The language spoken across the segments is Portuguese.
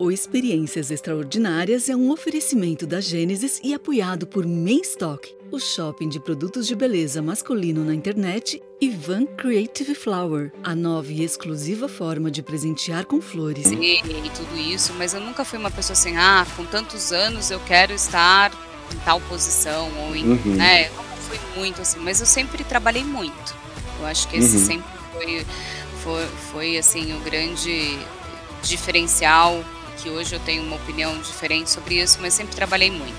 O Experiências Extraordinárias é um oferecimento da Gênesis e apoiado por Mainstock, o shopping de produtos de beleza masculino na internet, e Van Creative Flower, a nova e exclusiva forma de presentear com flores. E, e tudo isso, mas eu nunca fui uma pessoa assim, ah, com tantos anos eu quero estar em tal posição, ou em, uhum. né, eu nunca fui muito assim, mas eu sempre trabalhei muito. Eu acho que esse uhum. sempre foi, foi, foi, assim, o grande diferencial que hoje eu tenho uma opinião diferente sobre isso, mas sempre trabalhei muito.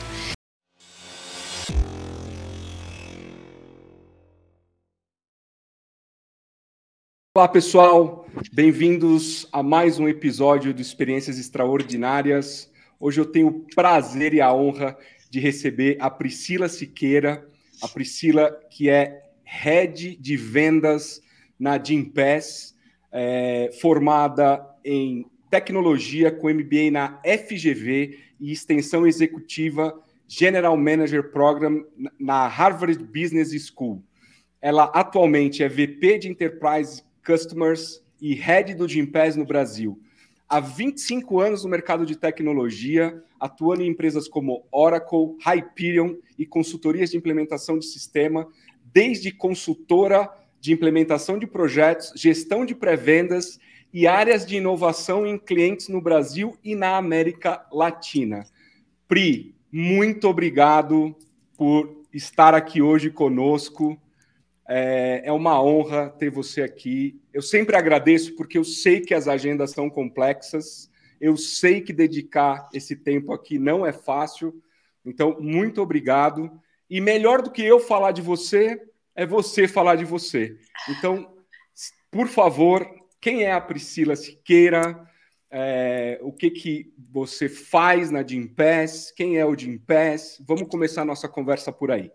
Olá, pessoal. Bem-vindos a mais um episódio do Experiências Extraordinárias. Hoje eu tenho o prazer e a honra de receber a Priscila Siqueira, a Priscila que é Head de Vendas na Gimpass, é, formada em tecnologia com MBA na FGV e extensão executiva General Manager Program na Harvard Business School. Ela atualmente é VP de Enterprise Customers e Head do Gimpass no Brasil. Há 25 anos no mercado de tecnologia, atuando em empresas como Oracle, Hyperion e consultorias de implementação de sistema, desde consultora de implementação de projetos, gestão de pré-vendas e áreas de inovação em clientes no Brasil e na América Latina. Pri, muito obrigado por estar aqui hoje conosco. É, é, uma honra ter você aqui. Eu sempre agradeço porque eu sei que as agendas são complexas, eu sei que dedicar esse tempo aqui não é fácil. Então, muito obrigado. E melhor do que eu falar de você, é você falar de você. Então, por favor, quem é a Priscila Siqueira? É, o que, que você faz na Gimpass? Quem é o Gimpass? Vamos começar a nossa conversa por aí.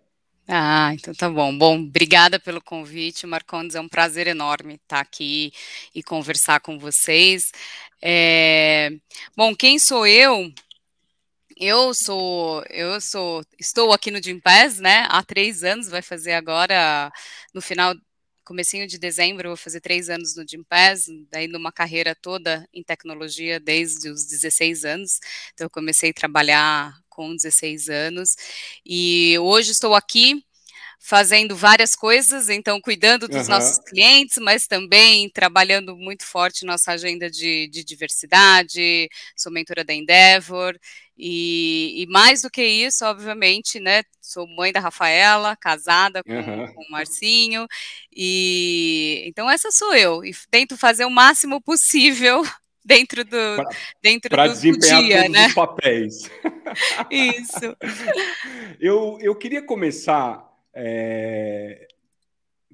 Ah, então tá bom. Bom, obrigada pelo convite, Marcondes. É um prazer enorme estar aqui e conversar com vocês. É, bom, quem sou eu? Eu sou, eu sou, estou aqui no Gimpass, né? Há três anos, vai fazer agora no final comecinho de dezembro, vou fazer três anos no Gimpass, daí numa carreira toda em tecnologia desde os 16 anos, então eu comecei a trabalhar com 16 anos, e hoje estou aqui fazendo várias coisas, então cuidando dos uhum. nossos clientes, mas também trabalhando muito forte nossa agenda de, de diversidade, sou mentora da Endeavor, e, e, mais do que isso, obviamente, né? Sou mãe da Rafaela, casada com, uhum. com o Marcinho, e então essa sou eu, e tento fazer o máximo possível dentro do pra, dentro pra do, desempenhar dia, todos né? os papéis. Isso. eu, eu queria começar, é,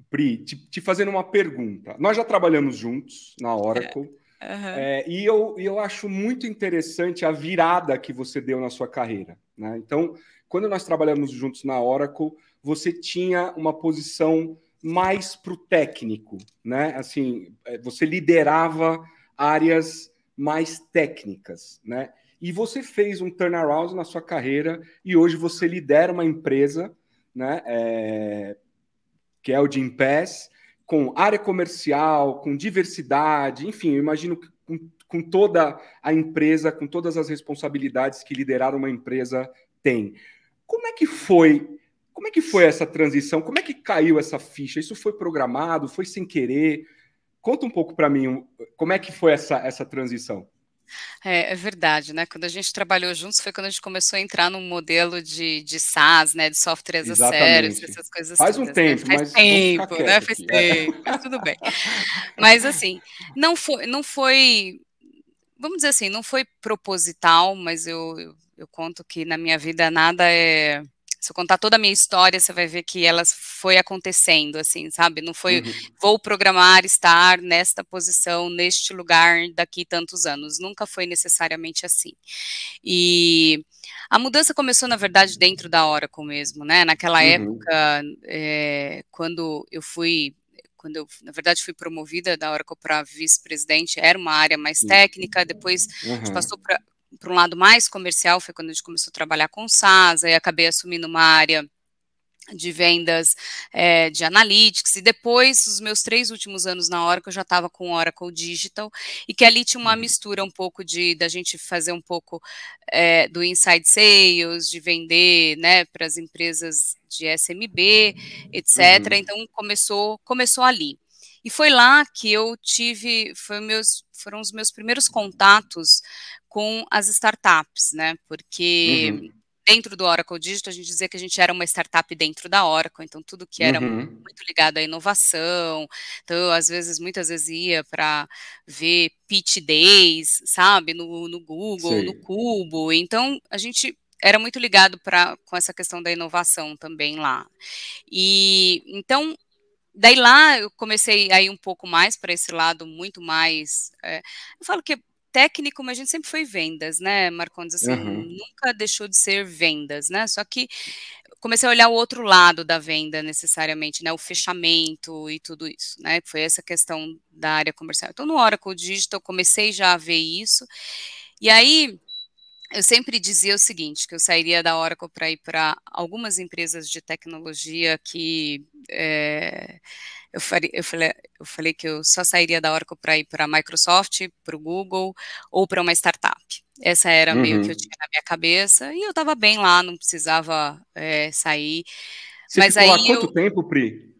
Pri, te, te, fazendo uma pergunta. Nós já trabalhamos juntos na Oracle. É. Uhum. É, e eu, eu acho muito interessante a virada que você deu na sua carreira. Né? Então, quando nós trabalhamos juntos na Oracle, você tinha uma posição mais para o técnico, né? Assim, é, você liderava áreas mais técnicas, né? E você fez um turnaround na sua carreira e hoje você lidera uma empresa, né? É, que é o Jim Pass, com área comercial, com diversidade, enfim, eu imagino que com, com toda a empresa, com todas as responsabilidades que liderar uma empresa tem. Como é que foi? Como é que foi essa transição? Como é que caiu essa ficha? Isso foi programado? Foi sem querer? Conta um pouco para mim como é que foi essa, essa transição. É, é, verdade, né? Quando a gente trabalhou juntos foi quando a gente começou a entrar num modelo de, de SaaS, né? De software as a service, essas coisas. Faz um né? tempo, né? Faz tempo, né? Faz aqui. É. tempo, mas tudo bem. Mas assim, não foi, não foi, vamos dizer assim, não foi proposital, mas eu, eu, eu conto que na minha vida nada é se eu contar toda a minha história, você vai ver que ela foi acontecendo, assim, sabe? Não foi, uhum. vou programar estar nesta posição, neste lugar daqui tantos anos. Nunca foi necessariamente assim. E a mudança começou, na verdade, dentro da Oracle mesmo, né? Naquela uhum. época, é, quando eu fui quando eu, na verdade, fui promovida da Oracle para vice-presidente, era uma área mais técnica, depois uhum. a gente passou para para um lado mais comercial, foi quando a gente começou a trabalhar com SaaS, aí acabei assumindo uma área de vendas é, de analytics, e depois, os meus três últimos anos na Oracle, eu já estava com Oracle Digital, e que ali tinha uma uhum. mistura um pouco de, da gente fazer um pouco é, do inside sales, de vender, né, para as empresas de SMB, etc. Uhum. Então, começou, começou ali. E foi lá que eu tive, meus, foram os meus primeiros contatos com as startups, né, porque... Uhum dentro do Oracle Digital, a gente dizia que a gente era uma startup dentro da Oracle, então tudo que era uhum. muito ligado à inovação, então eu, às vezes, muitas vezes ia para ver pitch days, sabe, no, no Google, Sim. no Cubo, então a gente era muito ligado para com essa questão da inovação também lá. E então daí lá eu comecei a ir um pouco mais para esse lado muito mais. É, eu falo que técnico, mas a gente sempre foi vendas, né, Marcondes? Assim, uhum. nunca deixou de ser vendas, né? Só que comecei a olhar o outro lado da venda necessariamente, né? O fechamento e tudo isso, né? Foi essa questão da área comercial. Então, no Oracle Digital, comecei já a ver isso. E aí, eu sempre dizia o seguinte, que eu sairia da Oracle para ir para algumas empresas de tecnologia que é, eu, falei, eu, falei, eu falei que eu só sairia da Oracle para ir para a Microsoft, para o Google ou para uma startup. Essa era uhum. meio que eu uhum. tinha na minha cabeça e eu estava bem lá, não precisava é, sair. Você Mas ficou aí quanto eu, tempo, Pri?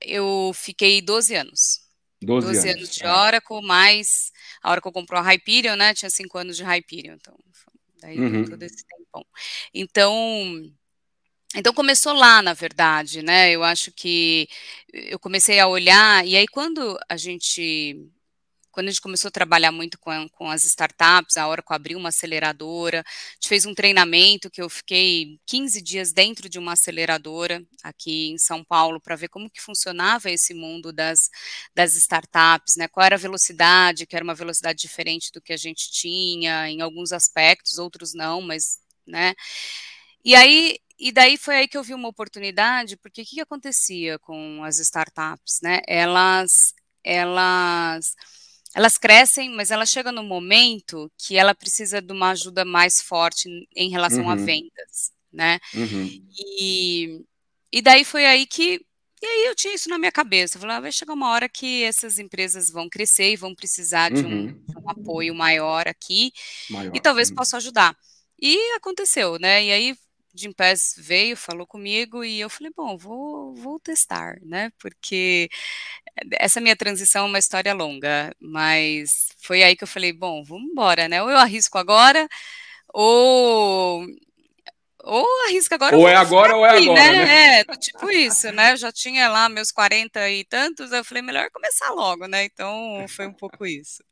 Eu fiquei 12 anos. 12, 12 anos. anos de é. Oracle, mais a Oracle comprou a Hyperion, né? Tinha 5 anos de Hyperion, então daí uhum. todo esse tempão. Então, então começou lá, na verdade, né? Eu acho que eu comecei a olhar, e aí quando a gente quando a gente começou a trabalhar muito com, com as startups, a Oracle abriu uma aceleradora, a gente fez um treinamento que eu fiquei 15 dias dentro de uma aceleradora aqui em São Paulo para ver como que funcionava esse mundo das, das startups, né? Qual era a velocidade, que era uma velocidade diferente do que a gente tinha em alguns aspectos, outros não, mas, né? E aí e daí foi aí que eu vi uma oportunidade, porque o que, que acontecia com as startups, né? Elas, elas, elas crescem, mas ela chega no momento que ela precisa de uma ajuda mais forte em relação uhum. a vendas, né? Uhum. E, e daí foi aí que e aí eu tinha isso na minha cabeça, eu falava, vai chegar uma hora que essas empresas vão crescer e vão precisar de, um, uhum. de um apoio maior aqui, maior, e talvez possa ajudar. E aconteceu, né? E aí Jim Pass veio, falou comigo e eu falei, bom, vou, vou testar, né? Porque essa minha transição é uma história longa, mas foi aí que eu falei, bom, vamos embora, né? Ou eu arrisco agora, ou ou arrisca agora. Ou é agora ou é agora. Né? né? É, tipo isso, né? Eu já tinha lá meus 40 e tantos, eu falei, melhor começar logo, né? Então foi um pouco isso.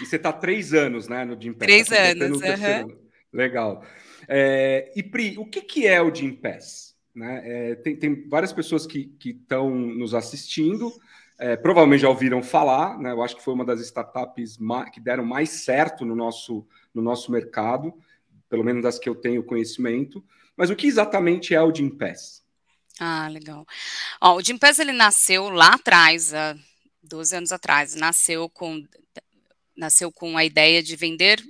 E você está três anos, né, no Jim Pass? Três tá anos, uhum. Legal. É, e Pri, o que, que é o Jim Pass? Né? É, tem, tem, várias pessoas que estão nos assistindo, é, provavelmente já ouviram falar, né? eu acho que foi uma das startups que deram mais certo no nosso, no nosso mercado, pelo menos das que eu tenho conhecimento. Mas o que exatamente é o Jim Pass? Ah, legal. Ó, o Jim Pass ele nasceu lá atrás, há 12 anos atrás, nasceu com, nasceu com a ideia de vender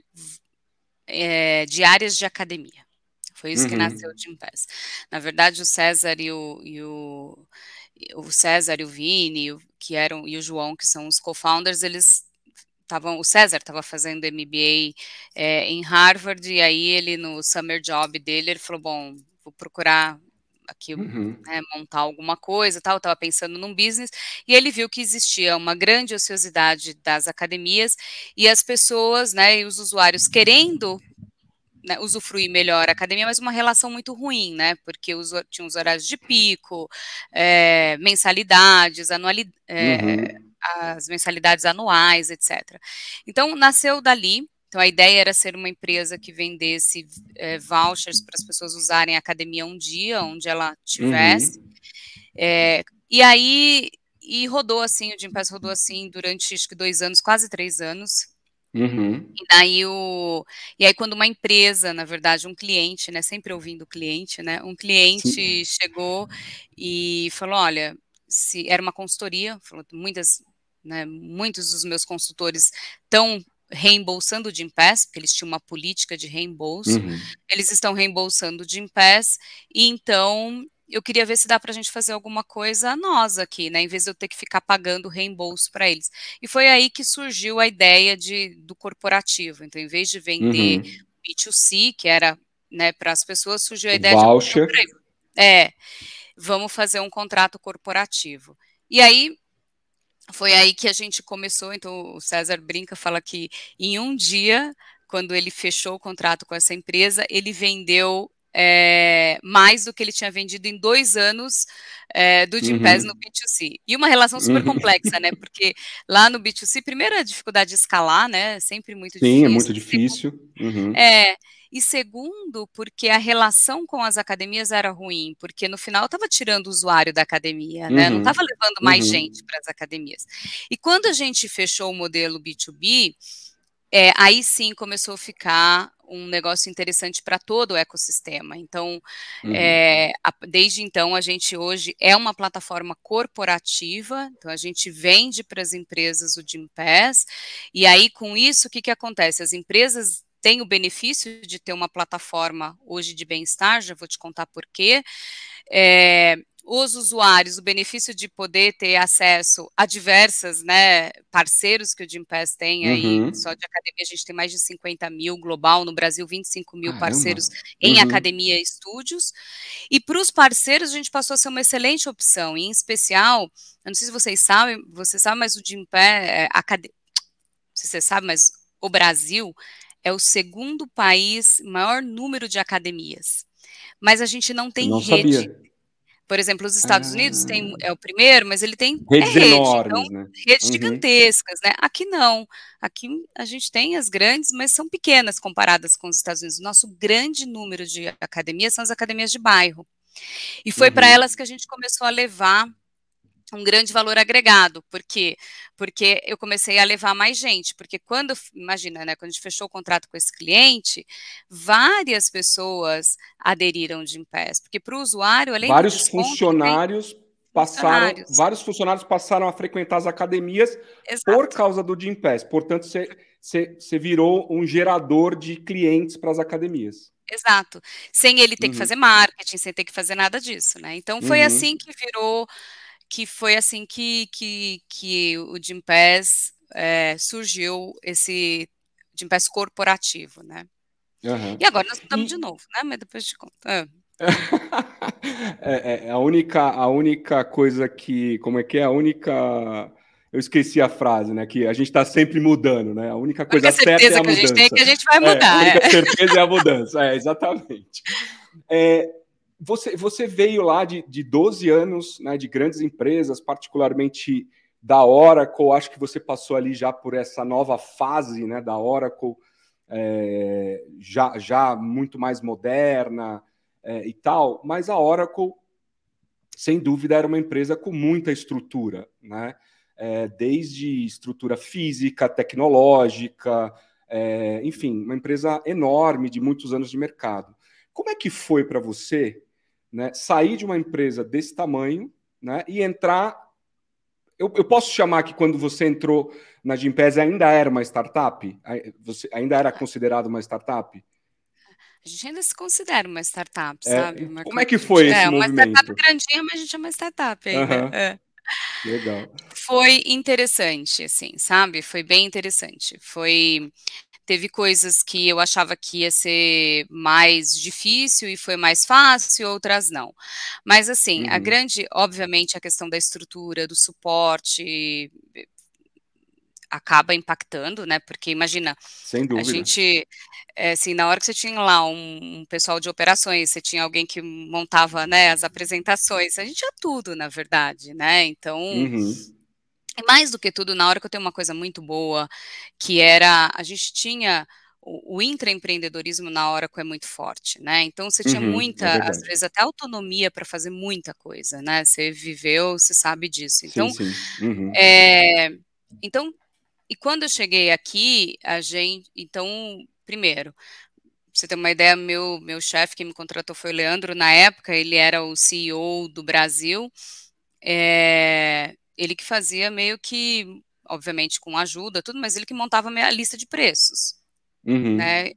é, diárias de academia. Foi isso uhum. que nasceu o Jim Pass. Na verdade, o César e o, e o, o César e o Vini, que eram, e o João, que são os co-founders, eles estavam, o César estava fazendo MBA é, em Harvard, e aí ele, no summer job dele, ele falou, bom, vou procurar aqui uhum. né, montar alguma coisa, tal, estava pensando num business, e ele viu que existia uma grande ociosidade das academias e as pessoas, né, e os usuários querendo né, usufruir melhor a academia, mas uma relação muito ruim, né? Porque os, tinha os horários de pico, é, mensalidades, anualidades, é, uhum. as mensalidades anuais, etc. Então nasceu dali então, a ideia era ser uma empresa que vendesse é, vouchers para as pessoas usarem a academia um dia, onde ela tivesse. Uhum. É, e aí, e rodou assim, o Jim Pass rodou assim durante acho que dois anos, quase três anos. Uhum. E daí o e aí quando uma empresa, na verdade, um cliente, né, sempre ouvindo o cliente, né, um cliente Sim. chegou e falou, olha, se era uma consultoria, falou muitas, né, muitos dos meus consultores estão reembolsando o Gimpass, porque eles tinham uma política de reembolso, uhum. eles estão reembolsando o Gimpass, e então eu queria ver se dá para a gente fazer alguma coisa nós aqui, né, em vez de eu ter que ficar pagando reembolso para eles. E foi aí que surgiu a ideia de, do corporativo. Então, em vez de vender uhum. B2C, que era né, para as pessoas, surgiu a ideia voucher. de. É, vamos fazer um contrato corporativo. E aí foi aí que a gente começou. Então, o César brinca, fala que em um dia, quando ele fechou o contrato com essa empresa, ele vendeu é, mais do que ele tinha vendido em dois anos é, do Jim uhum. no B2C. E uma relação super uhum. complexa, né? Porque lá no B2C, primeiro a dificuldade de escalar, né? Sempre muito Sim, difícil. Sim, é muito difícil. Uhum. É, e segundo, porque a relação com as academias era ruim, porque no final estava tirando o usuário da academia, né? Não estava uhum. levando mais uhum. gente para as academias. E quando a gente fechou o modelo B2B, é, aí sim começou a ficar um negócio interessante para todo o ecossistema. Então, uhum. é, a, desde então, a gente hoje é uma plataforma corporativa, então a gente vende para as empresas o Gympass, e aí com isso, o que, que acontece? As empresas têm o benefício de ter uma plataforma hoje de bem-estar, já vou te contar por quê. É, os usuários o benefício de poder ter acesso a diversas né, parceiros que o Gympass tem aí, uhum. só de academia a gente tem mais de 50 mil, global, no Brasil 25 mil Caramba. parceiros em uhum. academia e estúdios, e para os parceiros a gente passou a ser uma excelente opção, em especial, eu não sei se vocês sabem, vocês sabem, mas o Gympass, é, acad... se você sabe, mas o Brasil é o segundo país maior número de academias, mas a gente não tem não rede. Sabia por exemplo, os Estados ah. Unidos tem, é o primeiro, mas ele tem redes é rede, enormes, então, né? redes uhum. gigantescas, né? Aqui não. Aqui a gente tem as grandes, mas são pequenas comparadas com os Estados Unidos. O nosso grande número de academias são as academias de bairro. E foi uhum. para elas que a gente começou a levar um grande valor agregado, por quê? Porque eu comecei a levar mais gente, porque quando, imagina, né, quando a gente fechou o contrato com esse cliente, várias pessoas aderiram de Impass, porque para o usuário, além vários desconto, funcionários passaram, funcionários. vários funcionários passaram a frequentar as academias Exato. por causa do Gympass, portanto, você virou um gerador de clientes para as academias. Exato, sem ele ter uhum. que fazer marketing, sem ter que fazer nada disso, né? Então foi uhum. assim que virou que foi assim que, que, que o Gympass é, surgiu, esse Gympass corporativo, né? Uhum. E agora nós estamos e... de novo, né? Mas depois de conta. É. é, é, a única a única coisa que como é que é a única eu esqueci a frase, né? Que a gente está sempre mudando, né? A única coisa a certa é a mudança. que a gente tem é que a gente vai mudar. É, a única é. certeza é a mudança, é, exatamente. É, você, você veio lá de, de 12 anos né, de grandes empresas, particularmente da Oracle. Acho que você passou ali já por essa nova fase né, da Oracle, é, já, já muito mais moderna é, e tal. Mas a Oracle, sem dúvida, era uma empresa com muita estrutura, né? É, desde estrutura física, tecnológica, enfim, uma empresa enorme de muitos anos de mercado. Como é que foi para você né, sair de uma empresa desse tamanho né, e entrar. Eu, eu posso chamar que quando você entrou na Gimpass ainda era uma startup? Você ainda era considerado uma startup? A gente ainda se considera uma startup, é, sabe? Uma como é que foi esse é, movimento? É, uma startup grandinha, mas a gente é uma startup ainda. Uhum. É. Legal. Foi interessante, assim, sabe? Foi bem interessante. Foi Teve coisas que eu achava que ia ser mais difícil e foi mais fácil, outras não. Mas assim, uhum. a grande, obviamente, a questão da estrutura, do suporte acaba impactando, né? Porque imagina, Sem dúvida. a gente é, assim, na hora que você tinha lá um, um, pessoal de operações, você tinha alguém que montava né, as apresentações, a gente tinha tudo, na verdade, né? Então, uhum. E mais do que tudo, na hora que eu tenho uma coisa muito boa, que era, a gente tinha o, o intraempreendedorismo na hora que é muito forte, né? Então você tinha uhum, muita, é às vezes até autonomia para fazer muita coisa, né? Você viveu, você sabe disso. Então, sim, sim. Uhum. É, então, e quando eu cheguei aqui, a gente, então, primeiro, pra você ter uma ideia, meu, meu chefe que me contratou foi o Leandro, na época ele era o CEO do Brasil, é, ele que fazia meio que, obviamente com ajuda, tudo, mas ele que montava a minha lista de preços. Uhum. Né?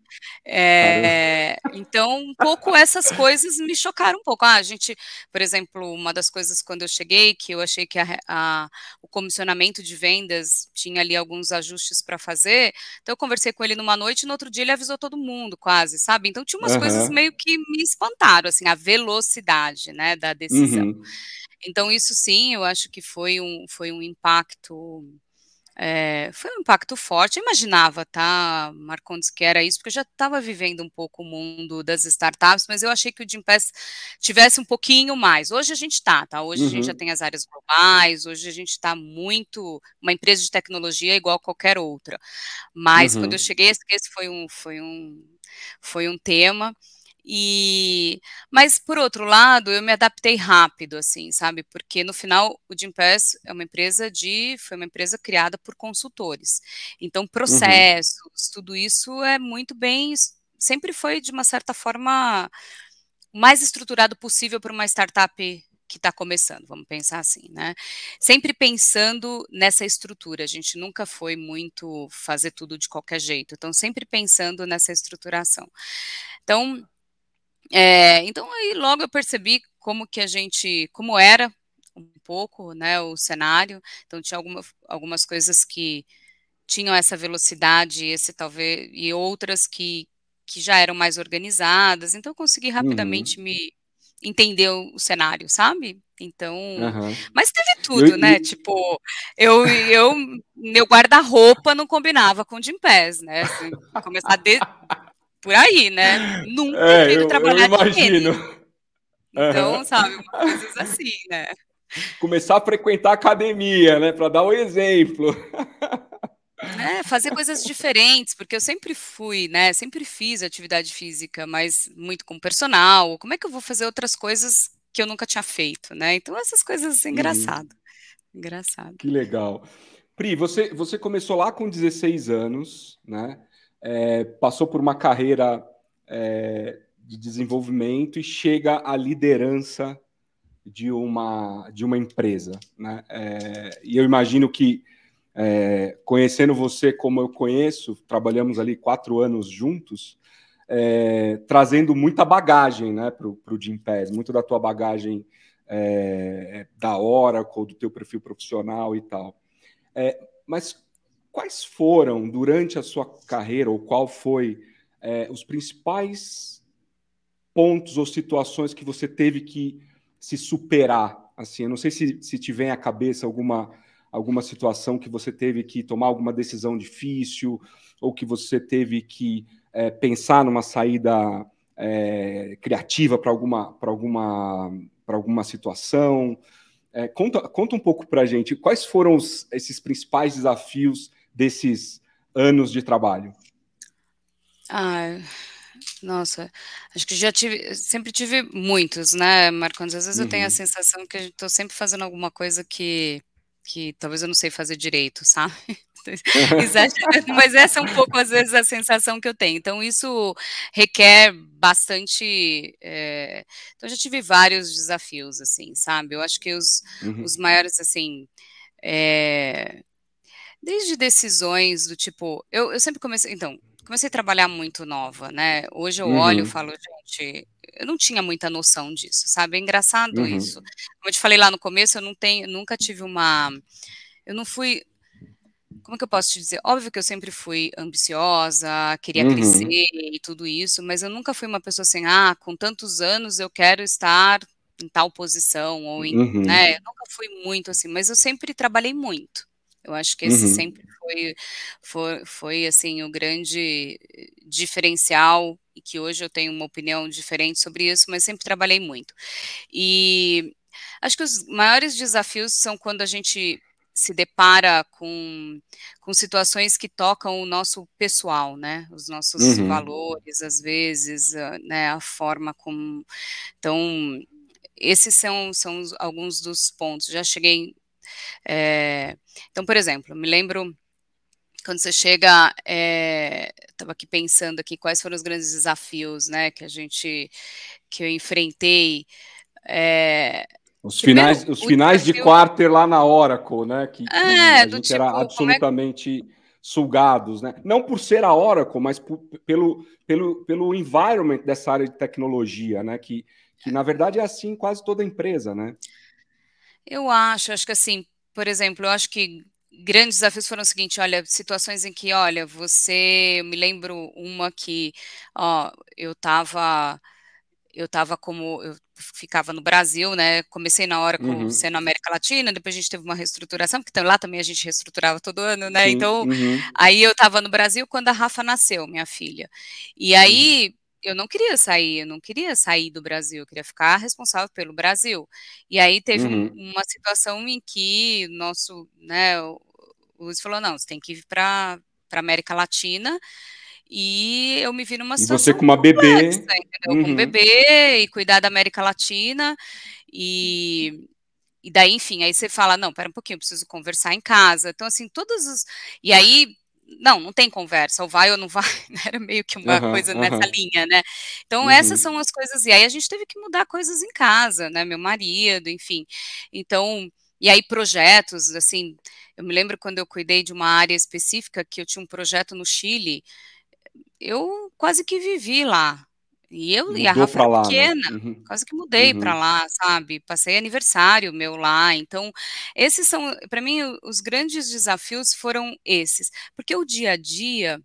É, então, um pouco essas coisas me chocaram um pouco. Ah, a gente, por exemplo, uma das coisas quando eu cheguei, que eu achei que a, a, o comissionamento de vendas tinha ali alguns ajustes para fazer, então eu conversei com ele numa noite e no outro dia ele avisou todo mundo, quase, sabe? Então tinha umas uhum. coisas meio que me espantaram, assim, a velocidade, né, da decisão. Uhum. Então, isso sim, eu acho que foi um, foi um impacto é, foi um impacto forte. Eu imaginava, tá, Marcondes, que era isso, porque eu já estava vivendo um pouco o mundo das startups, mas eu achei que o Gimpass tivesse um pouquinho mais. Hoje a gente está, tá? Hoje uhum. a gente já uhum. tem as áreas globais, hoje a gente está muito uma empresa de tecnologia igual a qualquer outra. Mas uhum. quando eu uhum. cheguei, esse foi um, foi um, foi um tema. E, mas por outro lado, eu me adaptei rápido, assim, sabe? Porque no final o Gimpass é uma empresa de, foi uma empresa criada por consultores. Então, uhum. processos, uhum. tudo isso é muito bem, sempre foi de uma certa forma o mais estruturado possível para uma startup que está começando, vamos pensar assim, né? Sempre pensando nessa estrutura, a gente nunca foi muito fazer tudo de qualquer jeito, então sempre pensando nessa estruturação. Então, é, então aí logo eu percebi como que a gente, como era um pouco, né, o cenário. Então tinha alguma, algumas coisas que tinham essa velocidade, esse talvez e outras que, que já eram mais organizadas. Então eu consegui rapidamente uhum. me entender o, cenário, sabe? Então, uhum. mas teve tudo, eu, né? Eu... Tipo, eu, eu meu guarda-roupa não combinava com o Jim Pass, né? Assim, começar de, por aí, né? Nunca é, quero trabalhar eu imagino. Então, uhum. sabe, coisas assim, né? Começar a frequentar a academia, né? Para dar um exemplo. É, fazer coisas diferentes, porque eu sempre fui, né? Sempre fiz atividade física, mas muito com personal. Como é que eu vou fazer outras coisas que eu nunca tinha feito, né? Então, essas coisas, assim, engraçado. Uhum. Engraçado. Que legal. Pri, você, você começou lá com 16 anos, né? É, passou por uma carreira é, de desenvolvimento e chega à liderança de uma, de uma empresa. Né? É, e eu imagino que, é, conhecendo você como eu conheço, trabalhamos ali quatro anos juntos, é, trazendo muita bagagem né, para o Jim Pass, muito da tua bagagem é, da Oracle, do teu perfil profissional e tal. mas quais foram, durante a sua carreira, ou qual foi é, os principais pontos ou situações que você teve que se superar? Assim, eu não sei se, se te vem à cabeça alguma, alguma situação que você teve que tomar alguma decisão difícil, ou que você teve que é, pensar numa saída é, criativa para alguma, alguma, alguma situação. É, conta, conta um pouco para a gente quais foram os, esses principais desafios desses anos de trabalho? Ah, nossa, acho que já tive, sempre tive muitos, né, Marcos? Às vezes uhum. eu tenho a uhum. sensação que estou sempre fazendo alguma coisa que, que talvez eu não sei fazer direito, sabe? Mas essa é um pouco, às vezes, a sensação que eu tenho. Então, isso requer bastante. É... Então, eu já tive vários desafios, assim, sabe? Eu acho que os, uhum. os maiores, assim. É Desde decisões do tipo, eu, eu sempre comecei, então, comecei a trabalhar muito nova, né? Hoje eu uhum. olho e uhum. falo, gente, eu não tinha muita noção disso, sabe? É engraçado uhum. isso. Como eu te falei lá no começo, eu não tenho, nunca tive uma, eu não fui, como que eu posso te dizer? Óbvio que eu sempre fui ambiciosa, queria uhum. crescer e tudo isso, mas eu nunca fui uma pessoa assim, ah, com tantos anos eu quero estar em tal posição ou em, uhum. né? Eu nunca fui muito assim, mas eu sempre trabalhei muito. Eu acho que esse uhum. sempre foi, foi, foi, assim, o grande diferencial e que hoje eu tenho uma opinião diferente sobre isso, mas sempre trabalhei muito. E acho que os maiores desafios são quando a gente se depara com, com situações que tocam o nosso pessoal, né? Os nossos uhum. valores, às vezes, né? A forma como. Então, esses são, são alguns dos pontos. Já cheguei é, então, por exemplo, me lembro quando você chega, estava é, aqui pensando aqui quais foram os grandes desafios, né, que a gente, que eu enfrentei. É, os finais, os finais desafio... de quarter lá na Oracle, né, que, que é, a gente tipo, era absolutamente sugados, né? Não por ser a Oracle, mas por, pelo, pelo, pelo environment dessa área de tecnologia, né? Que, que na verdade é assim quase toda empresa, né? Eu acho, acho que assim, por exemplo, eu acho que grandes desafios foram o seguinte, olha, situações em que, olha, você, eu me lembro uma que, ó, eu estava eu estava como eu ficava no Brasil, né? Comecei na hora com uhum. sendo América Latina, depois a gente teve uma reestruturação, porque lá também a gente reestruturava todo ano, né? Sim, então, uhum. aí eu estava no Brasil quando a Rafa nasceu, minha filha. E aí uhum. Eu não queria sair, eu não queria sair do Brasil, eu queria ficar responsável pelo Brasil. E aí teve um, uhum. uma situação em que nosso, né, o Luiz falou: "Não, você tem que ir para América Latina". E eu me vi numa situação. E você com uma bebê. Uhum. Com um bebê e cuidar da América Latina. E, e daí, enfim, aí você fala: não, pera um pouquinho, eu preciso conversar em casa. Então, assim, todos os. E aí. Não, não tem conversa, ou vai ou não vai, era meio que uma uhum, coisa uhum. nessa linha, né? Então, uhum. essas são as coisas, e aí a gente teve que mudar coisas em casa, né? Meu marido, enfim. Então, e aí projetos, assim, eu me lembro quando eu cuidei de uma área específica, que eu tinha um projeto no Chile, eu quase que vivi lá. E eu Mudou e a Rafa era lá, né? pequena, né? uhum. quase que mudei uhum. para lá, sabe? Passei aniversário meu lá. Então, esses são, para mim, os grandes desafios foram esses. Porque o dia a dia,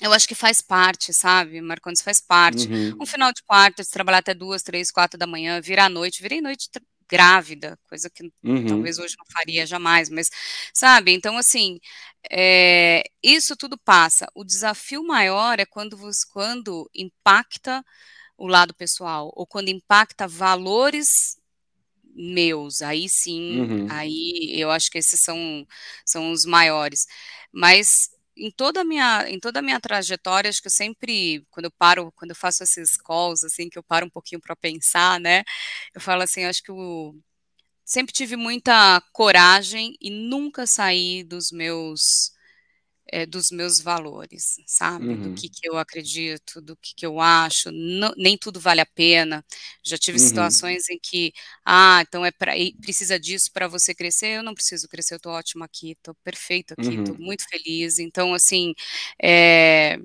eu acho que faz parte, sabe? Marcondes faz parte. Uhum. Um final de quarta, se trabalhar até duas, três, quatro da manhã, virar noite, virei noite grávida, coisa que uhum. talvez hoje não faria jamais, mas sabe? Então, assim, é, isso tudo passa. O desafio maior é quando, quando impacta o lado pessoal, ou quando impacta valores meus, aí sim, uhum. aí eu acho que esses são, são os maiores. Mas em toda a minha em toda minha trajetória acho que eu sempre quando eu paro quando eu faço esses calls assim que eu paro um pouquinho para pensar né eu falo assim acho que eu sempre tive muita coragem e nunca saí dos meus é, dos meus valores, sabe? Uhum. Do que, que eu acredito, do que, que eu acho, não, nem tudo vale a pena. Já tive uhum. situações em que, ah, então é para precisa disso para você crescer, eu não preciso crescer, eu tô ótima aqui, tô perfeito aqui, uhum. tô muito feliz. Então, assim, é,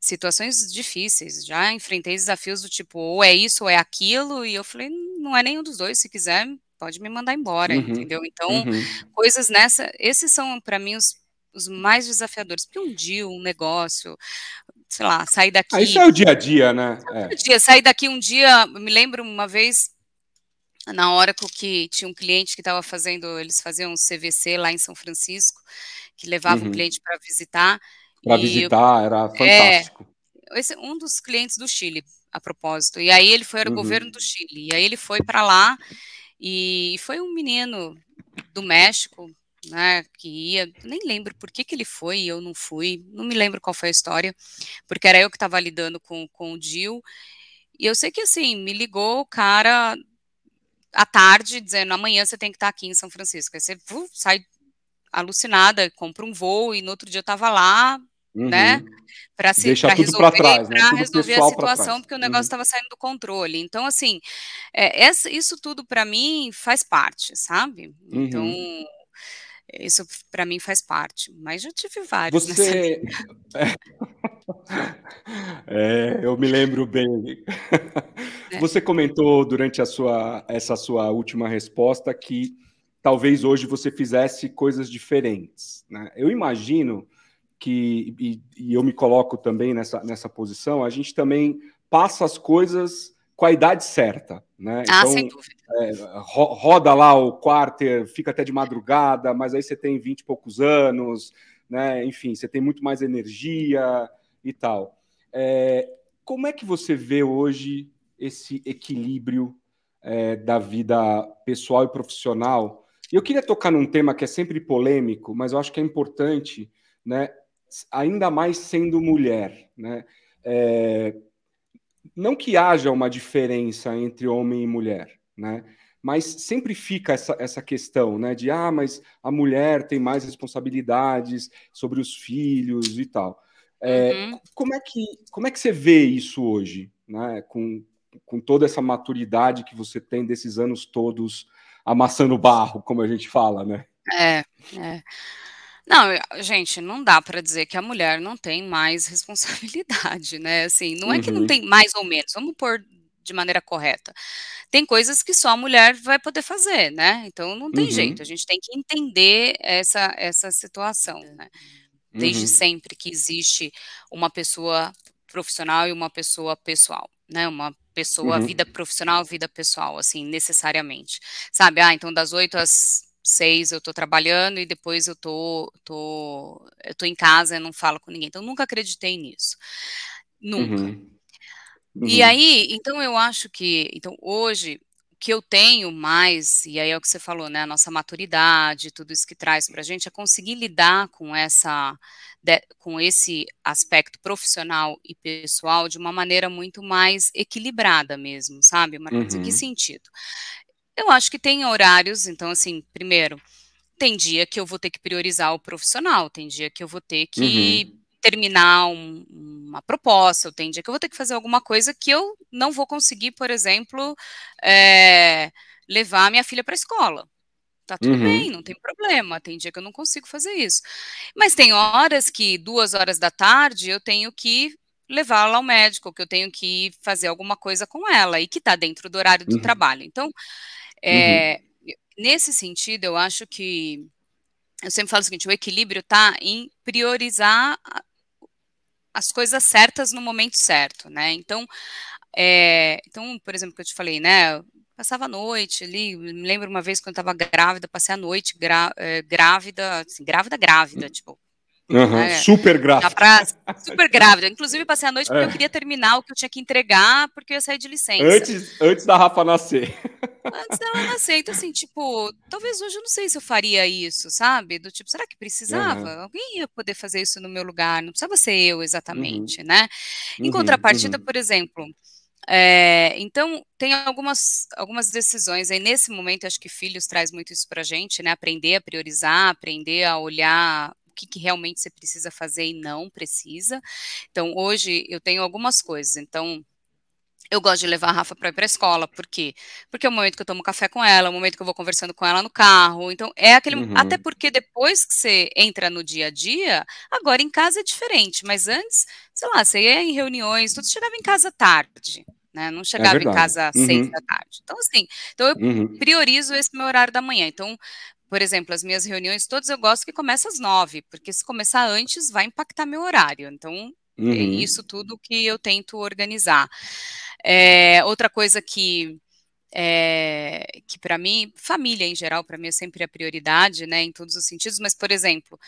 situações difíceis, já enfrentei desafios do tipo, ou é isso ou é aquilo, e eu falei, não é nenhum dos dois, se quiser, pode me mandar embora, uhum. entendeu? Então, uhum. coisas nessa, esses são para mim os os mais desafiadores, porque um dia, um negócio, sei lá, sair daqui. Ah, isso é o dia a dia, né? É. O dia, sair daqui um dia, me lembro uma vez na hora que tinha um cliente que estava fazendo, eles faziam um CVC lá em São Francisco, que levava uhum. o cliente para visitar. Para visitar, era fantástico. É, esse, um dos clientes do Chile, a propósito. E aí ele foi, era o uhum. governo do Chile. E aí ele foi para lá e foi um menino do México, né, que ia, nem lembro por que, que ele foi e eu não fui, não me lembro qual foi a história, porque era eu que estava lidando com, com o Dil, e eu sei que assim, me ligou o cara à tarde, dizendo, amanhã você tem que estar aqui em São Francisco, aí você uh, sai alucinada, compra um voo, e no outro dia eu estava lá, né, uhum. né, para se pra resolver, trás, né? para resolver a situação, porque o negócio estava uhum. saindo do controle. Então, assim, é, essa, isso tudo para mim faz parte, sabe? Então, uhum. Isso para mim faz parte, mas já tive vários. Você. É, eu me lembro bem. É. Você comentou durante a sua, essa sua última resposta que talvez hoje você fizesse coisas diferentes. Né? Eu imagino que, e, e, eu me coloco também nessa, nessa posição, a gente também passa as coisas com a idade certa. Né? Ah, então, sem dúvida. É, roda lá o quarter, fica até de madrugada, mas aí você tem 20 e poucos anos, né? enfim, você tem muito mais energia e tal. É, como é que você vê hoje esse equilíbrio é, da vida pessoal e profissional? Eu queria tocar num tema que é sempre polêmico, mas eu acho que é importante, né? ainda mais sendo mulher. Né? É, não que haja uma diferença entre homem e mulher, né? Mas sempre fica essa, essa questão, né? De ah, mas a mulher tem mais responsabilidades sobre os filhos e tal. É, uhum. como, é que, como é que você vê isso hoje, né? Com, com toda essa maturidade que você tem desses anos todos amassando barro, como a gente fala, né? É, é. Não, gente, não dá para dizer que a mulher não tem mais responsabilidade, né? Assim, não é que não Uhum. tem mais ou menos, vamos pôr de maneira correta. Tem coisas que só a mulher vai poder fazer, né? Então não tem jeito, Uhum. a gente tem que entender essa essa situação, né? Desde Uhum. sempre que existe uma pessoa profissional e uma pessoa pessoal, né? Uma pessoa Uhum. vida profissional, vida pessoal, assim, necessariamente. Sabe, ah, então das 8 às 6 eu tô trabalhando e depois eu tô tô eu tô em casa, eu não falo com ninguém. Então nunca acreditei nisso. Nunca. Uhum. E Uhum. aí, então eu acho que então hoje, que eu tenho mais, e aí é o que você falou, né, a nossa maturidade, tudo isso que traz pra gente, é conseguir lidar com essa de com esse aspecto profissional e pessoal de uma maneira muito mais equilibrada mesmo, sabe, Marcos, em que Uhum. sentido? Eu acho que tem horários, então assim, primeiro, tem dia que eu vou ter que priorizar o profissional, tem dia que eu vou ter que Uhum. Terminar um uma proposta, ou tem dia que eu vou ter que fazer alguma coisa que eu não vou conseguir, por exemplo, eh, levar a minha filha pra escola. Tá tudo bem, Uhum. não tem problema, tem dia que eu não consigo fazer isso. Mas tem horas que 14h eu tenho que levá-la ao médico, que eu tenho que fazer alguma coisa com ela e que tá dentro do horário do Uhum. trabalho. Então, Uhum. eh, nesse sentido, eu acho que eu sempre falo o seguinte: o equilíbrio tá em priorizar a as coisas certas no momento certo, né. Então, eh, então, por exemplo, que eu te falei, né, passava a noite ali, me lembro uma vez quando eu estava grávida, passei a noite gra eh, grávida, assim, grávida, grávida, tipo, Né, super grávida. pra super grávida, inclusive passei a noite porque eu É. queria terminar o que eu tinha que entregar, porque eu ia sair de licença. Antes antes da Rafa nascer. Antes dela nascer, então assim, tipo, talvez hoje eu não sei se eu faria isso, sabe, do tipo, será que precisava? Aham. Alguém ia poder fazer isso no meu lugar, não precisava ser eu Uhum. exatamente, né. Em Uhum, contrapartida, uhum. por exemplo, eh, então tem algumas algumas decisões aí nesse momento, eu acho que filhos traz muito isso pra gente, né, aprender a priorizar, aprender a olhar que que realmente você precisa fazer e não precisa. Então hoje eu tenho algumas coisas, então eu gosto de levar a Rafa pra ir pra escola, por quê? Porque é o momento que eu tomo café com ela, é o momento que eu vou conversando com ela no carro, então é aquele até Uhum. porque depois que você entra no dia a dia, agora em casa é diferente, mas antes, sei lá, você ia em reuniões, tudo, chegava em casa tarde, né, não É chegava em verdade. casa às Uhum. 18h. Então assim, então eu Uhum. priorizo esse meu horário da manhã. Então, por exemplo, as minhas reuniões todas eu gosto que começa às 9h, porque se começar antes vai impactar meu horário, então é isso Uhum. tudo que eu tento organizar. Eh, outra coisa que, eh, que pra mim família em geral, pra mim é sempre a prioridade, né, em todos os sentidos, mas, por exemplo,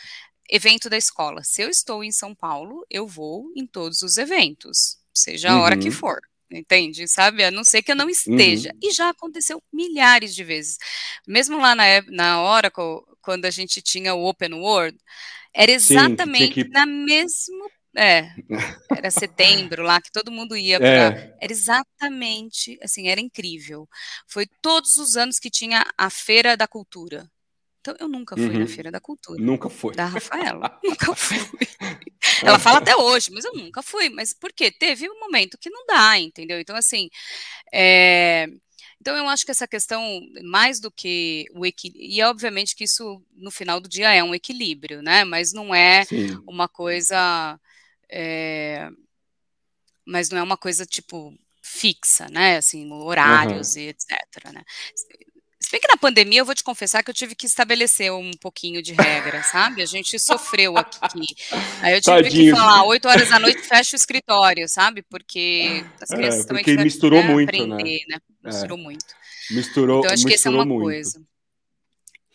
evento da escola, se eu estou em São Paulo, eu vou em todos os eventos, seja a hora que Uhum. for, entende, sabe, a não ser que eu não esteja. Uhum. E já aconteceu milhares de vezes. Mesmo lá na na Oracle, quando a gente tinha o Open World, era Sim, que exatamente na mesmo é, era setembro lá que todo mundo ia pra É. era exatamente assim, era incrível. Foi todos os anos que tinha a feira da cultura. Então eu nunca fui na Uhum. feira da cultura, Nunca foi. da Rafaela, nunca fui. Ela fala até hoje, mas eu nunca fui, mas por quê? Teve um momento que não dá, entendeu. Então assim, eh, então eu acho que essa questão, mais do que o equi e obviamente que isso no final do dia é um equilíbrio, né, mas não é Sim. uma coisa, eh, mas não é uma coisa, tipo, fixa, né, assim, horários Aham. e etcétera, né. Se bem que na pandemia eu vou te confessar que eu tive que estabelecer um pouquinho de regra, sabe, a gente sofreu aqui. Aí eu tive que Tadinhos. falar: "20h fecha o escritório", sabe, porque as É, crianças também porque que, misturou né, muito, né. aprender, né, É. misturou muito. Misturou Então acho que essa é uma muito. coisa.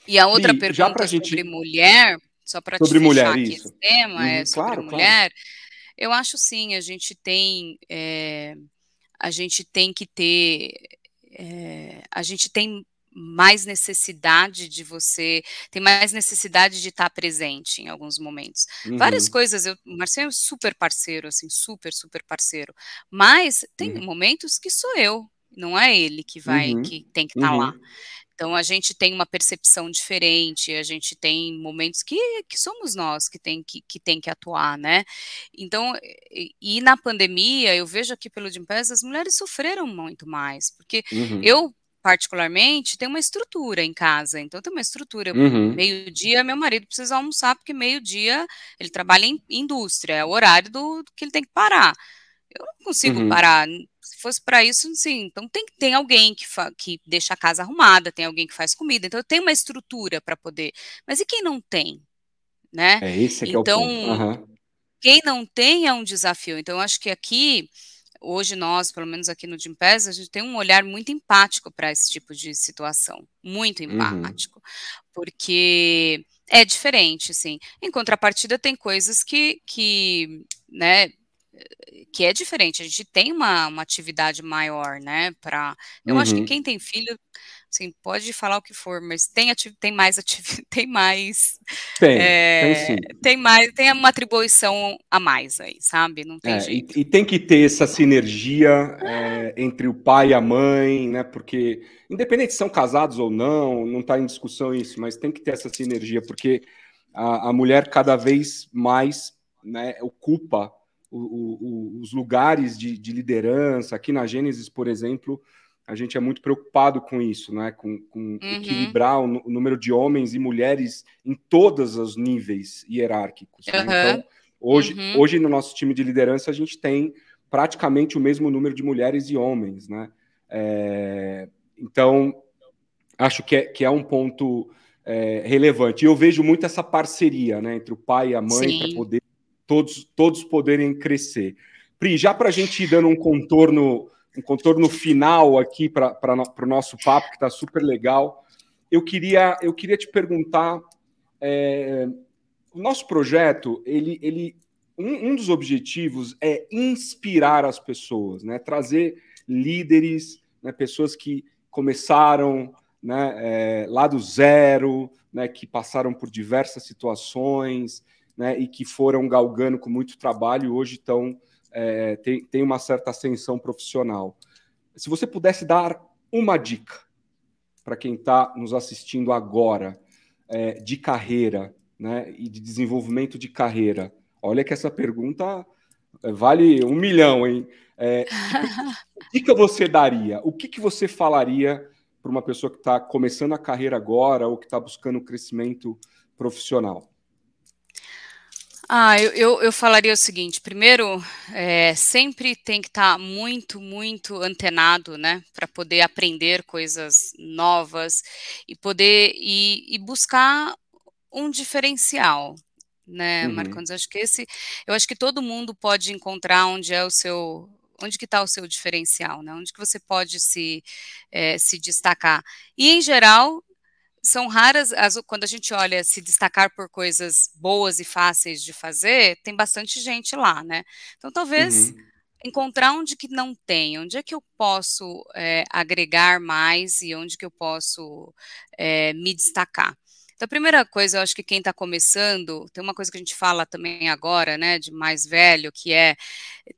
E a outra pra pergunta sobre gente mulher, só pra te Sobre fechar mulher, aqui esse isso. tema, é Uhum. sobre Claro, claro. mulher, eu acho sim, a gente tem, eh, a gente tem que ter, eh, a gente tem mais necessidade de você tem mais necessidade de estar presente em alguns momentos. Várias Uhum. coisas eu o Marcelo é super parceiro, assim, super, super parceiro, mas tem Uhum. momentos que sou eu, não é ele que vai Uhum. que tem que estar lá. Uhum. Então a gente tem uma percepção diferente, a gente tem momentos que que somos nós que tem que que tem que atuar, né. Então, e e na pandemia eu vejo aqui pelo Gympass as mulheres sofreram muito mais, porque Uhum. eu particularmente, tem uma estrutura em casa. Então, tem uma estrutura. Uhum. Meio-dia, meu marido precisa almoçar, porque meio-dia ele trabalha em indústria, é o horário do, do que ele tem que parar. Eu não consigo uhum. parar. Se fosse para isso, sim. Então, tem, tem alguém que, que deixa a casa arrumada, tem alguém que faz comida. Então, eu tenho uma estrutura para poder. Mas e quem não tem? Né? É esse que então, é o ponto. Uhum. quem não tem é um desafio. Então, eu acho que aqui hoje nós, pelo menos aqui no Gimpass, a gente tem um olhar muito empático para esse tipo de situação, muito uhum. empático, uhum. porque é diferente, sim. Em contrapartida, tem coisas que, que né, que é diferente. A gente tem uma, uma atividade maior, né? Para, eu uhum. acho que uhum. quem tem filho Assim, pode falar o que for, mas tem, tem mais tem mais. Tem, é, tem sim. Tem mais, tem uma atribuição a mais aí, sabe? Não tem é, jeito. E, e, tem que ter essa sinergia é, entre o pai e a mãe, né? Porque, independente se são casados ou não, não está em discussão isso, mas tem que ter essa sinergia, porque a, a mulher cada vez mais né, ocupa o, o, os lugares de, de liderança. Aqui na Gênesis, por exemplo a gente é muito preocupado com isso, né? com, com uhum. equilibrar o, o, número de homens e mulheres em todos os níveis hierárquicos. Uhum. Né? Então, hoje, uhum. hoje no nosso time de liderança a gente tem praticamente o mesmo número de mulheres e homens. Né? É, então, acho que é, que é um ponto é, relevante. E eu vejo muito essa parceria né, entre o pai e a mãe para poder todos, todos poderem crescer. Pri, já para a gente ir dando um contorno um contorno final aqui para o nosso papo, que está super legal. Eu queria, eu queria te perguntar: é, o nosso projeto, ele, ele um, um, dos objetivos é inspirar as pessoas, né? trazer líderes, né? pessoas que começaram né? É, lá do zero, né? que passaram por diversas situações né? e que foram galgando com muito trabalho e hoje estão é, tem, tem uma certa ascensão profissional. Se você pudesse dar uma dica para quem está nos assistindo agora, é, de carreira né, e de desenvolvimento de carreira, olha que essa pergunta é, vale um milhão, hein? É, que dica você daria? O que, que você falaria para uma pessoa que está começando a carreira agora ou que está buscando crescimento profissional? Ah, eu, eu, eu, falaria o seguinte: primeiro, é, sempre tem que estar tá muito, muito antenado, né, para poder aprender coisas novas e poder e, e buscar um diferencial, né, uhum. Marcondes? Acho que esse, eu acho que todo mundo pode encontrar onde é o seu, onde que está o seu diferencial, né? Onde que você pode se, é, se destacar. E em geral, são raras, as, quando a gente olha se destacar por coisas boas e fáceis de fazer, tem bastante gente lá, né? Então, talvez uhum. encontrar onde que não tem, onde é que eu posso é, agregar mais e onde que eu posso é, me destacar. Então, a primeira coisa, eu acho que quem está começando, tem uma coisa que a gente fala também agora, né, de mais velho, que é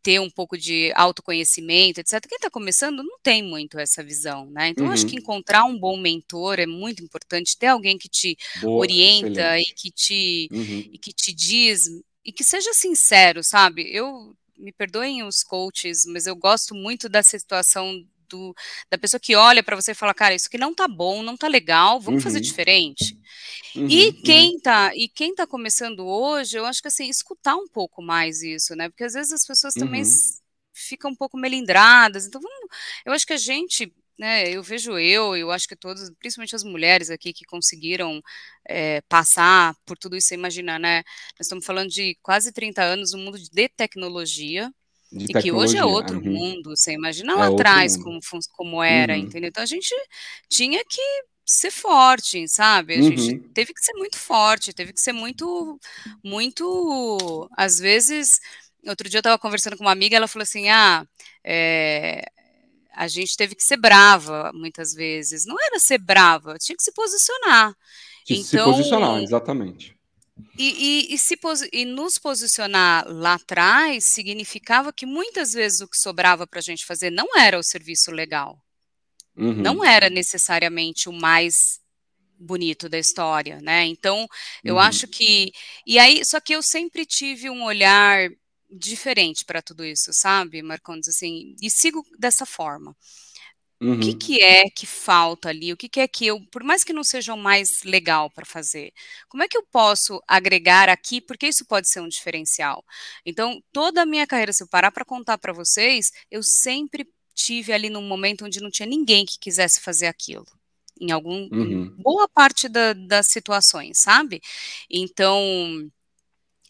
ter um pouco de autoconhecimento, etc. Quem está começando não tem muito essa visão, né? Então, uhum. acho que uhum. encontrar um bom mentor é muito importante, ter alguém que te Boa, orienta excelente. e que te, uhum. e que te diz, e que seja sincero, sabe? Eu me perdoem os coaches, mas eu gosto muito dessa situação do, da pessoa que olha para você e fala, cara, isso aqui não tá bom, não tá legal, vamos uhum. fazer diferente. Uhum, e uhum. quem uhum. tá e quem tá começando hoje, eu acho que assim, escutar um pouco mais isso, né? Porque às vezes as pessoas também uhum. ficam um pouco melindradas. Então, vamos, eu acho que a gente né, eu vejo eu, eu acho que todos, principalmente as mulheres aqui que conseguiram é, passar por tudo isso, você imagina, né? Nós estamos falando de quase 30 anos no mundo de tecnologia, de e que hoje é outro uhum. mundo, você imagina é lá atrás como, como era, uhum. entendeu? Então a gente tinha que ser forte, sabe? A uhum. gente teve que ser muito forte, teve que ser muito, muito, às vezes, outro dia eu estava conversando com uma amiga, ela falou assim, ah, é, a gente teve que ser brava muitas vezes. Não era ser brava, tinha que se posicionar. Tinha então, se posicionar, exatamente. E, e, e, se, e nos posicionar lá atrás significava que muitas vezes o que sobrava para a gente fazer não era o serviço legal. Uhum. Não era necessariamente o mais bonito da história, né? Então, eu uhum. acho que. E aí, só que eu sempre tive um olhar diferente para tudo isso, sabe, Marcondes? Assim, e sigo dessa forma. Uhum. O que, uhum. que é que falta ali? O que, que é que eu, por mais que não seja o mais legal para fazer, como é que eu posso agregar aqui? Porque isso pode ser um diferencial. Então, toda a minha carreira, se eu parar para contar para vocês, eu sempre tive ali num momento onde não tinha ninguém que quisesse fazer aquilo. Em algum, uhum. boa parte da, das situações, sabe? Então,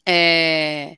é,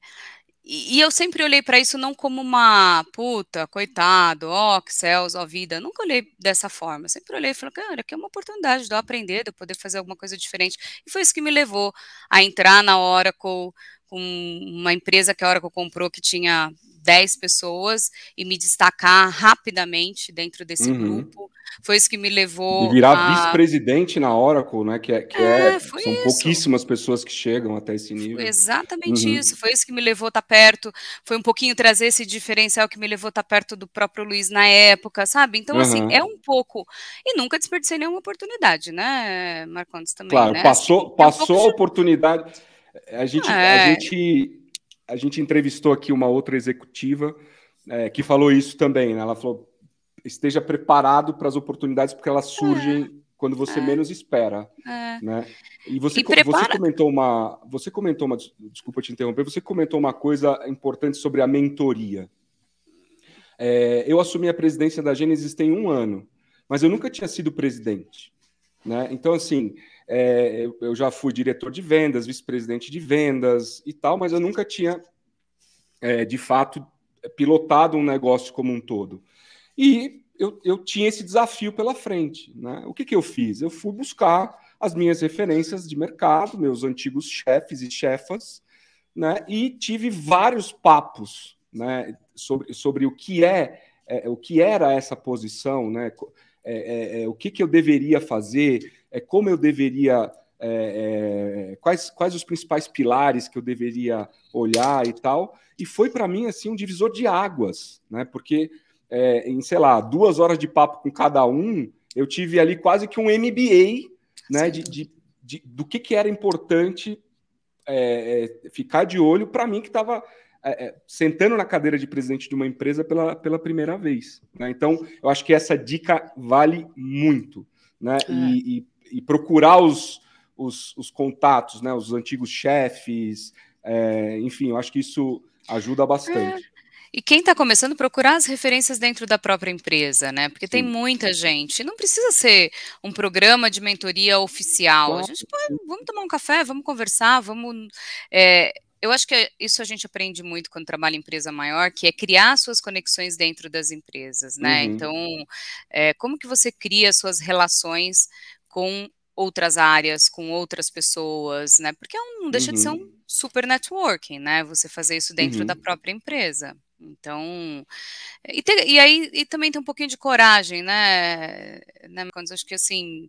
e, eu sempre olhei para isso não como uma puta, coitado, ó, que céus, ó, vida. Nunca olhei dessa forma. Sempre olhei e falei, cara, aqui é uma oportunidade de eu aprender, de eu poder fazer alguma coisa diferente. E foi isso que me levou a entrar na Oracle com uma empresa que a Oracle comprou que tinha 10 pessoas e me destacar rapidamente dentro desse uhum. grupo. Foi isso que me levou. E virar a... vice-presidente na Oracle, né? Que, é, que é, é são isso. pouquíssimas pessoas que chegam até esse nível. Foi exatamente uhum. isso. Foi isso que me levou a estar perto. Foi um pouquinho trazer esse diferencial que me levou a estar perto do próprio Luiz na época, sabe? Então, uhum. assim, é um pouco. E nunca desperdicei nenhuma oportunidade, né, Marcondes também. Claro, né? passou, assim, passou é um a oportunidade. A gente, é. a gente a gente entrevistou aqui uma outra executiva é, que falou isso também. Né? Ela falou: esteja preparado para as oportunidades, porque elas surgem é. quando você é. menos espera. É. Né? E você, e você comentou uma. Você comentou uma. Desculpa te interromper, você comentou uma coisa importante sobre a mentoria. É, eu assumi a presidência da Gênesis tem um ano, mas eu nunca tinha sido presidente. Né? Então, assim, é, eu já fui diretor de vendas, vice-presidente de vendas e tal, mas eu nunca tinha, é, de fato, pilotado um negócio como um todo. E eu, eu tinha esse desafio pela frente. Né? O que, que eu fiz? Eu fui buscar as minhas referências de mercado, meus antigos chefes e chefas, né? e tive vários papos né? sobre, sobre o que é, é o que era essa posição, né? É, é, é, o que, que eu deveria fazer, é, como eu deveria, é, é, quais, quais os principais pilares que eu deveria olhar e tal. E foi para mim assim um divisor de águas, né? Porque é, em sei lá duas horas de papo com cada um, eu tive ali quase que um MBA, né? De, de, de do que, que era importante ficar de olho para mim que estava é, é, sentando na cadeira de presidente de uma empresa pela, pela primeira vez. Né? Então, eu acho que essa dica vale muito. Né? É. E, e, e, procurar os, os, os, contatos, né? os antigos chefes, é, enfim, eu acho que isso ajuda bastante. É. E quem está começando, procurar as referências dentro da própria empresa, né? Porque Sim. tem muita gente. Não precisa ser um programa de mentoria oficial. Claro. A gente pode, vamos tomar um café, vamos conversar, vamos. É, eu acho que isso a gente aprende muito quando trabalha em empresa maior, que é criar suas conexões dentro das empresas, né? Uhum. Então, é, como que você cria suas relações com outras áreas, com outras pessoas, né? Porque não deixa uhum. de ser um uhum. super networking, né? Você fazer isso dentro uhum. da própria empresa. Então, e, ter, e aí e também tem um pouquinho de coragem, né? né? Quando acho que assim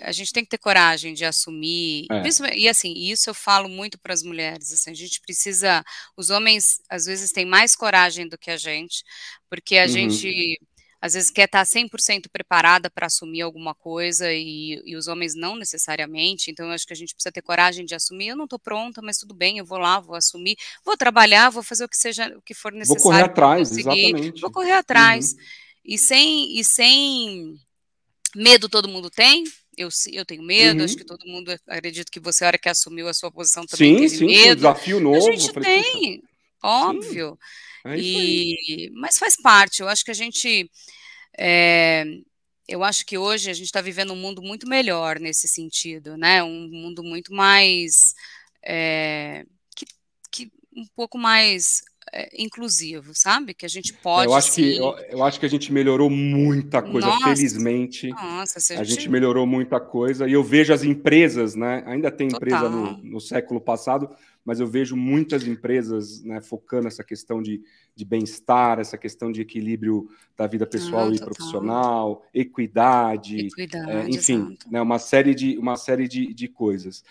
a gente tem que ter coragem de assumir. É. E assim, isso eu falo muito para as mulheres. Assim, a gente precisa. Os homens às vezes têm mais coragem do que a gente, porque a uhum. gente às vezes quer estar 100% preparada para assumir alguma coisa e, e, os homens não necessariamente. Então, eu acho que a gente precisa ter coragem de assumir. Eu não estou pronta, mas tudo bem, eu vou lá, vou assumir, vou trabalhar, vou fazer o que seja, o que for necessário. Vou correr atrás, exatamente. Vou correr atrás. Uhum. E sem e sem medo todo mundo tem, eu, eu tenho medo, uhum. acho que todo mundo, acredito que você, a hora que assumiu a sua posição, também sim, teve sim, medo. Um desafio novo. A gente falei, tem, óbvio. É e, mas faz parte, eu acho que a gente. É, eu acho que hoje a gente está vivendo um mundo muito melhor nesse sentido, né? Um mundo muito mais. É, que, que um pouco mais é, inclusivo, sabe? Que a gente pode. Eu acho, sim... que, eu, eu, acho que a gente melhorou muita coisa, nossa, felizmente. Nossa, a, a gente... gente... melhorou muita coisa. E eu vejo as empresas, né? Ainda tem Total. empresa no, no, século passado, mas eu vejo muitas empresas né, focando essa questão de, de bem-estar, essa questão de equilíbrio da vida pessoal ah, e profissional, equidade, equidade é, enfim, né, uma série de, uma série de, de coisas.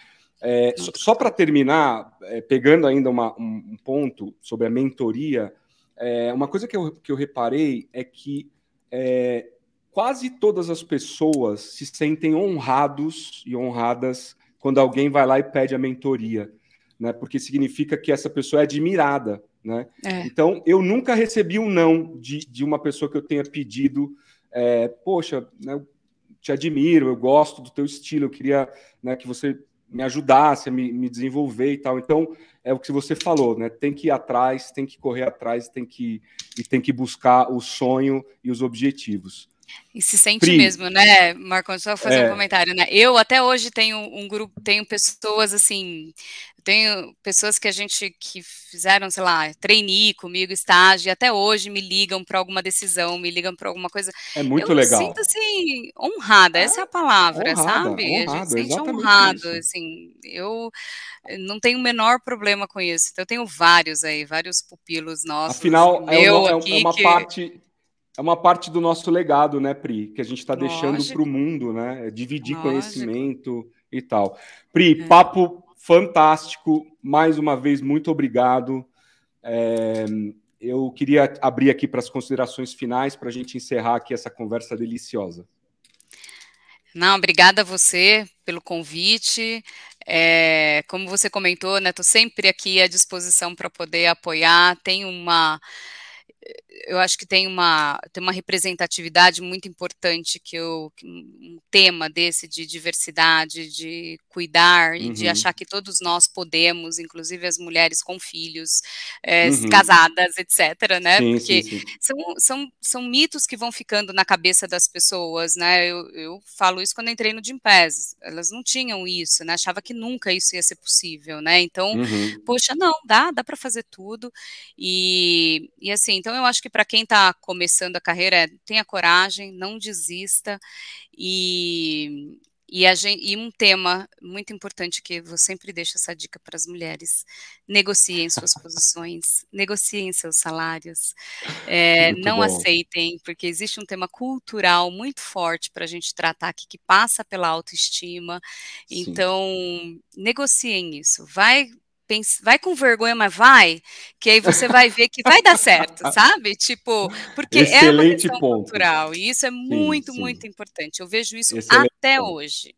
É, só, só para terminar, é, pegando ainda uma, um, um, ponto sobre a mentoria, é, uma coisa que eu, que eu reparei é que é, quase todas as pessoas se sentem honrados e honradas quando alguém vai lá e pede a mentoria, né? Porque significa que essa pessoa é admirada, né? É. Então, eu nunca recebi um não de, de uma pessoa que eu tenha pedido é, poxa, né, eu te admiro, eu gosto do teu estilo, eu queria né, que você me ajudasse a me, me, desenvolver e tal. Então, é o que você falou, né? Tem que ir atrás, tem que correr atrás, tem que, e tem que buscar o sonho e os objetivos. E se sente Pri. mesmo, né, Marcos? Só fazer é. um comentário, né? Eu até hoje tenho um grupo, tenho pessoas assim, tenho pessoas que a gente que fizeram, sei lá, trainee comigo, estágio, e até hoje me ligam para alguma decisão, me ligam para alguma coisa. É muito eu legal. Eu sinto assim honrada, essa é a palavra, honrada, sabe? Honrado, a gente sente honrado, isso. assim. Eu não tenho o menor problema com isso. Então eu tenho vários aí, vários pupilos nossos. Afinal, é uma, é uma que... parte é uma parte do nosso legado, né, Pri? Que a gente está deixando para o mundo, né? É dividir Lógico. conhecimento e tal. Pri, é. papo fantástico. Mais uma vez, muito obrigado. É, eu queria abrir aqui para as considerações finais para a gente encerrar aqui essa conversa deliciosa. Não, obrigada a você pelo convite. É, como você comentou, né? Estou sempre aqui à disposição para poder apoiar. Tem uma eu acho que tem uma, tem uma representatividade muito importante que eu, um tema desse de diversidade, de cuidar uhum. e de uhum. achar que todos nós podemos, inclusive as mulheres com filhos, é, uhum. casadas, etc, né, sim, porque sim, sim. São, são, são mitos que vão ficando na cabeça das pessoas, né, eu, eu falo isso quando entrei no Gimpass, elas não tinham isso, né, achava que nunca isso ia ser possível, né, então, uhum. poxa, não, dá, dá para fazer tudo, e, e assim, então eu acho que para quem está começando a carreira, é, tenha coragem, não desista e, e, gente, e, um tema muito importante que eu sempre deixo essa dica para as mulheres: negociem suas posições, negociem seus salários, é, não bom. aceitem, porque existe um tema cultural muito forte para a gente tratar aqui que passa pela autoestima. Sim. Então, negociem isso. Vai pensa, vai com vergonha, mas vai, que aí você vai ver que vai dar certo, sabe? Tipo, porque Excelente é uma questão ponto. cultural, e isso é muito, sim. muito importante. Eu vejo isso Excelente até ponto. hoje.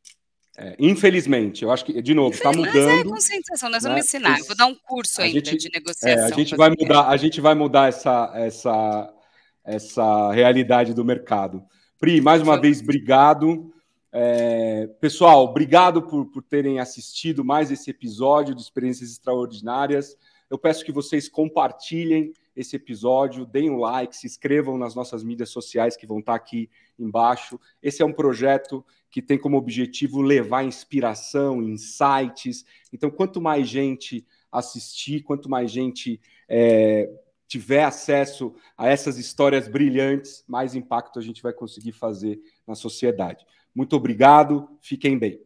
É, infelizmente, eu acho que, de novo, está mudando. Mas é conscientização, nós né? vamos ensinar. Eu vou dar um curso ainda gente, de negociação. É, a gente vai mudar, a gente vai mudar essa, essa, essa realidade do mercado. Pri, mais uma vez, obrigado. É, pessoal, obrigado por, por terem assistido mais esse episódio de Experiências Extraordinárias. Eu peço que vocês compartilhem esse episódio, deem um like, se inscrevam nas nossas mídias sociais que vão estar aqui embaixo. Esse é um projeto que tem como objetivo levar inspiração, insights. Então, quanto mais gente assistir, quanto mais gente é, tiver acesso a essas histórias brilhantes, mais impacto a gente vai conseguir fazer na sociedade. Muito obrigado, fiquem bem.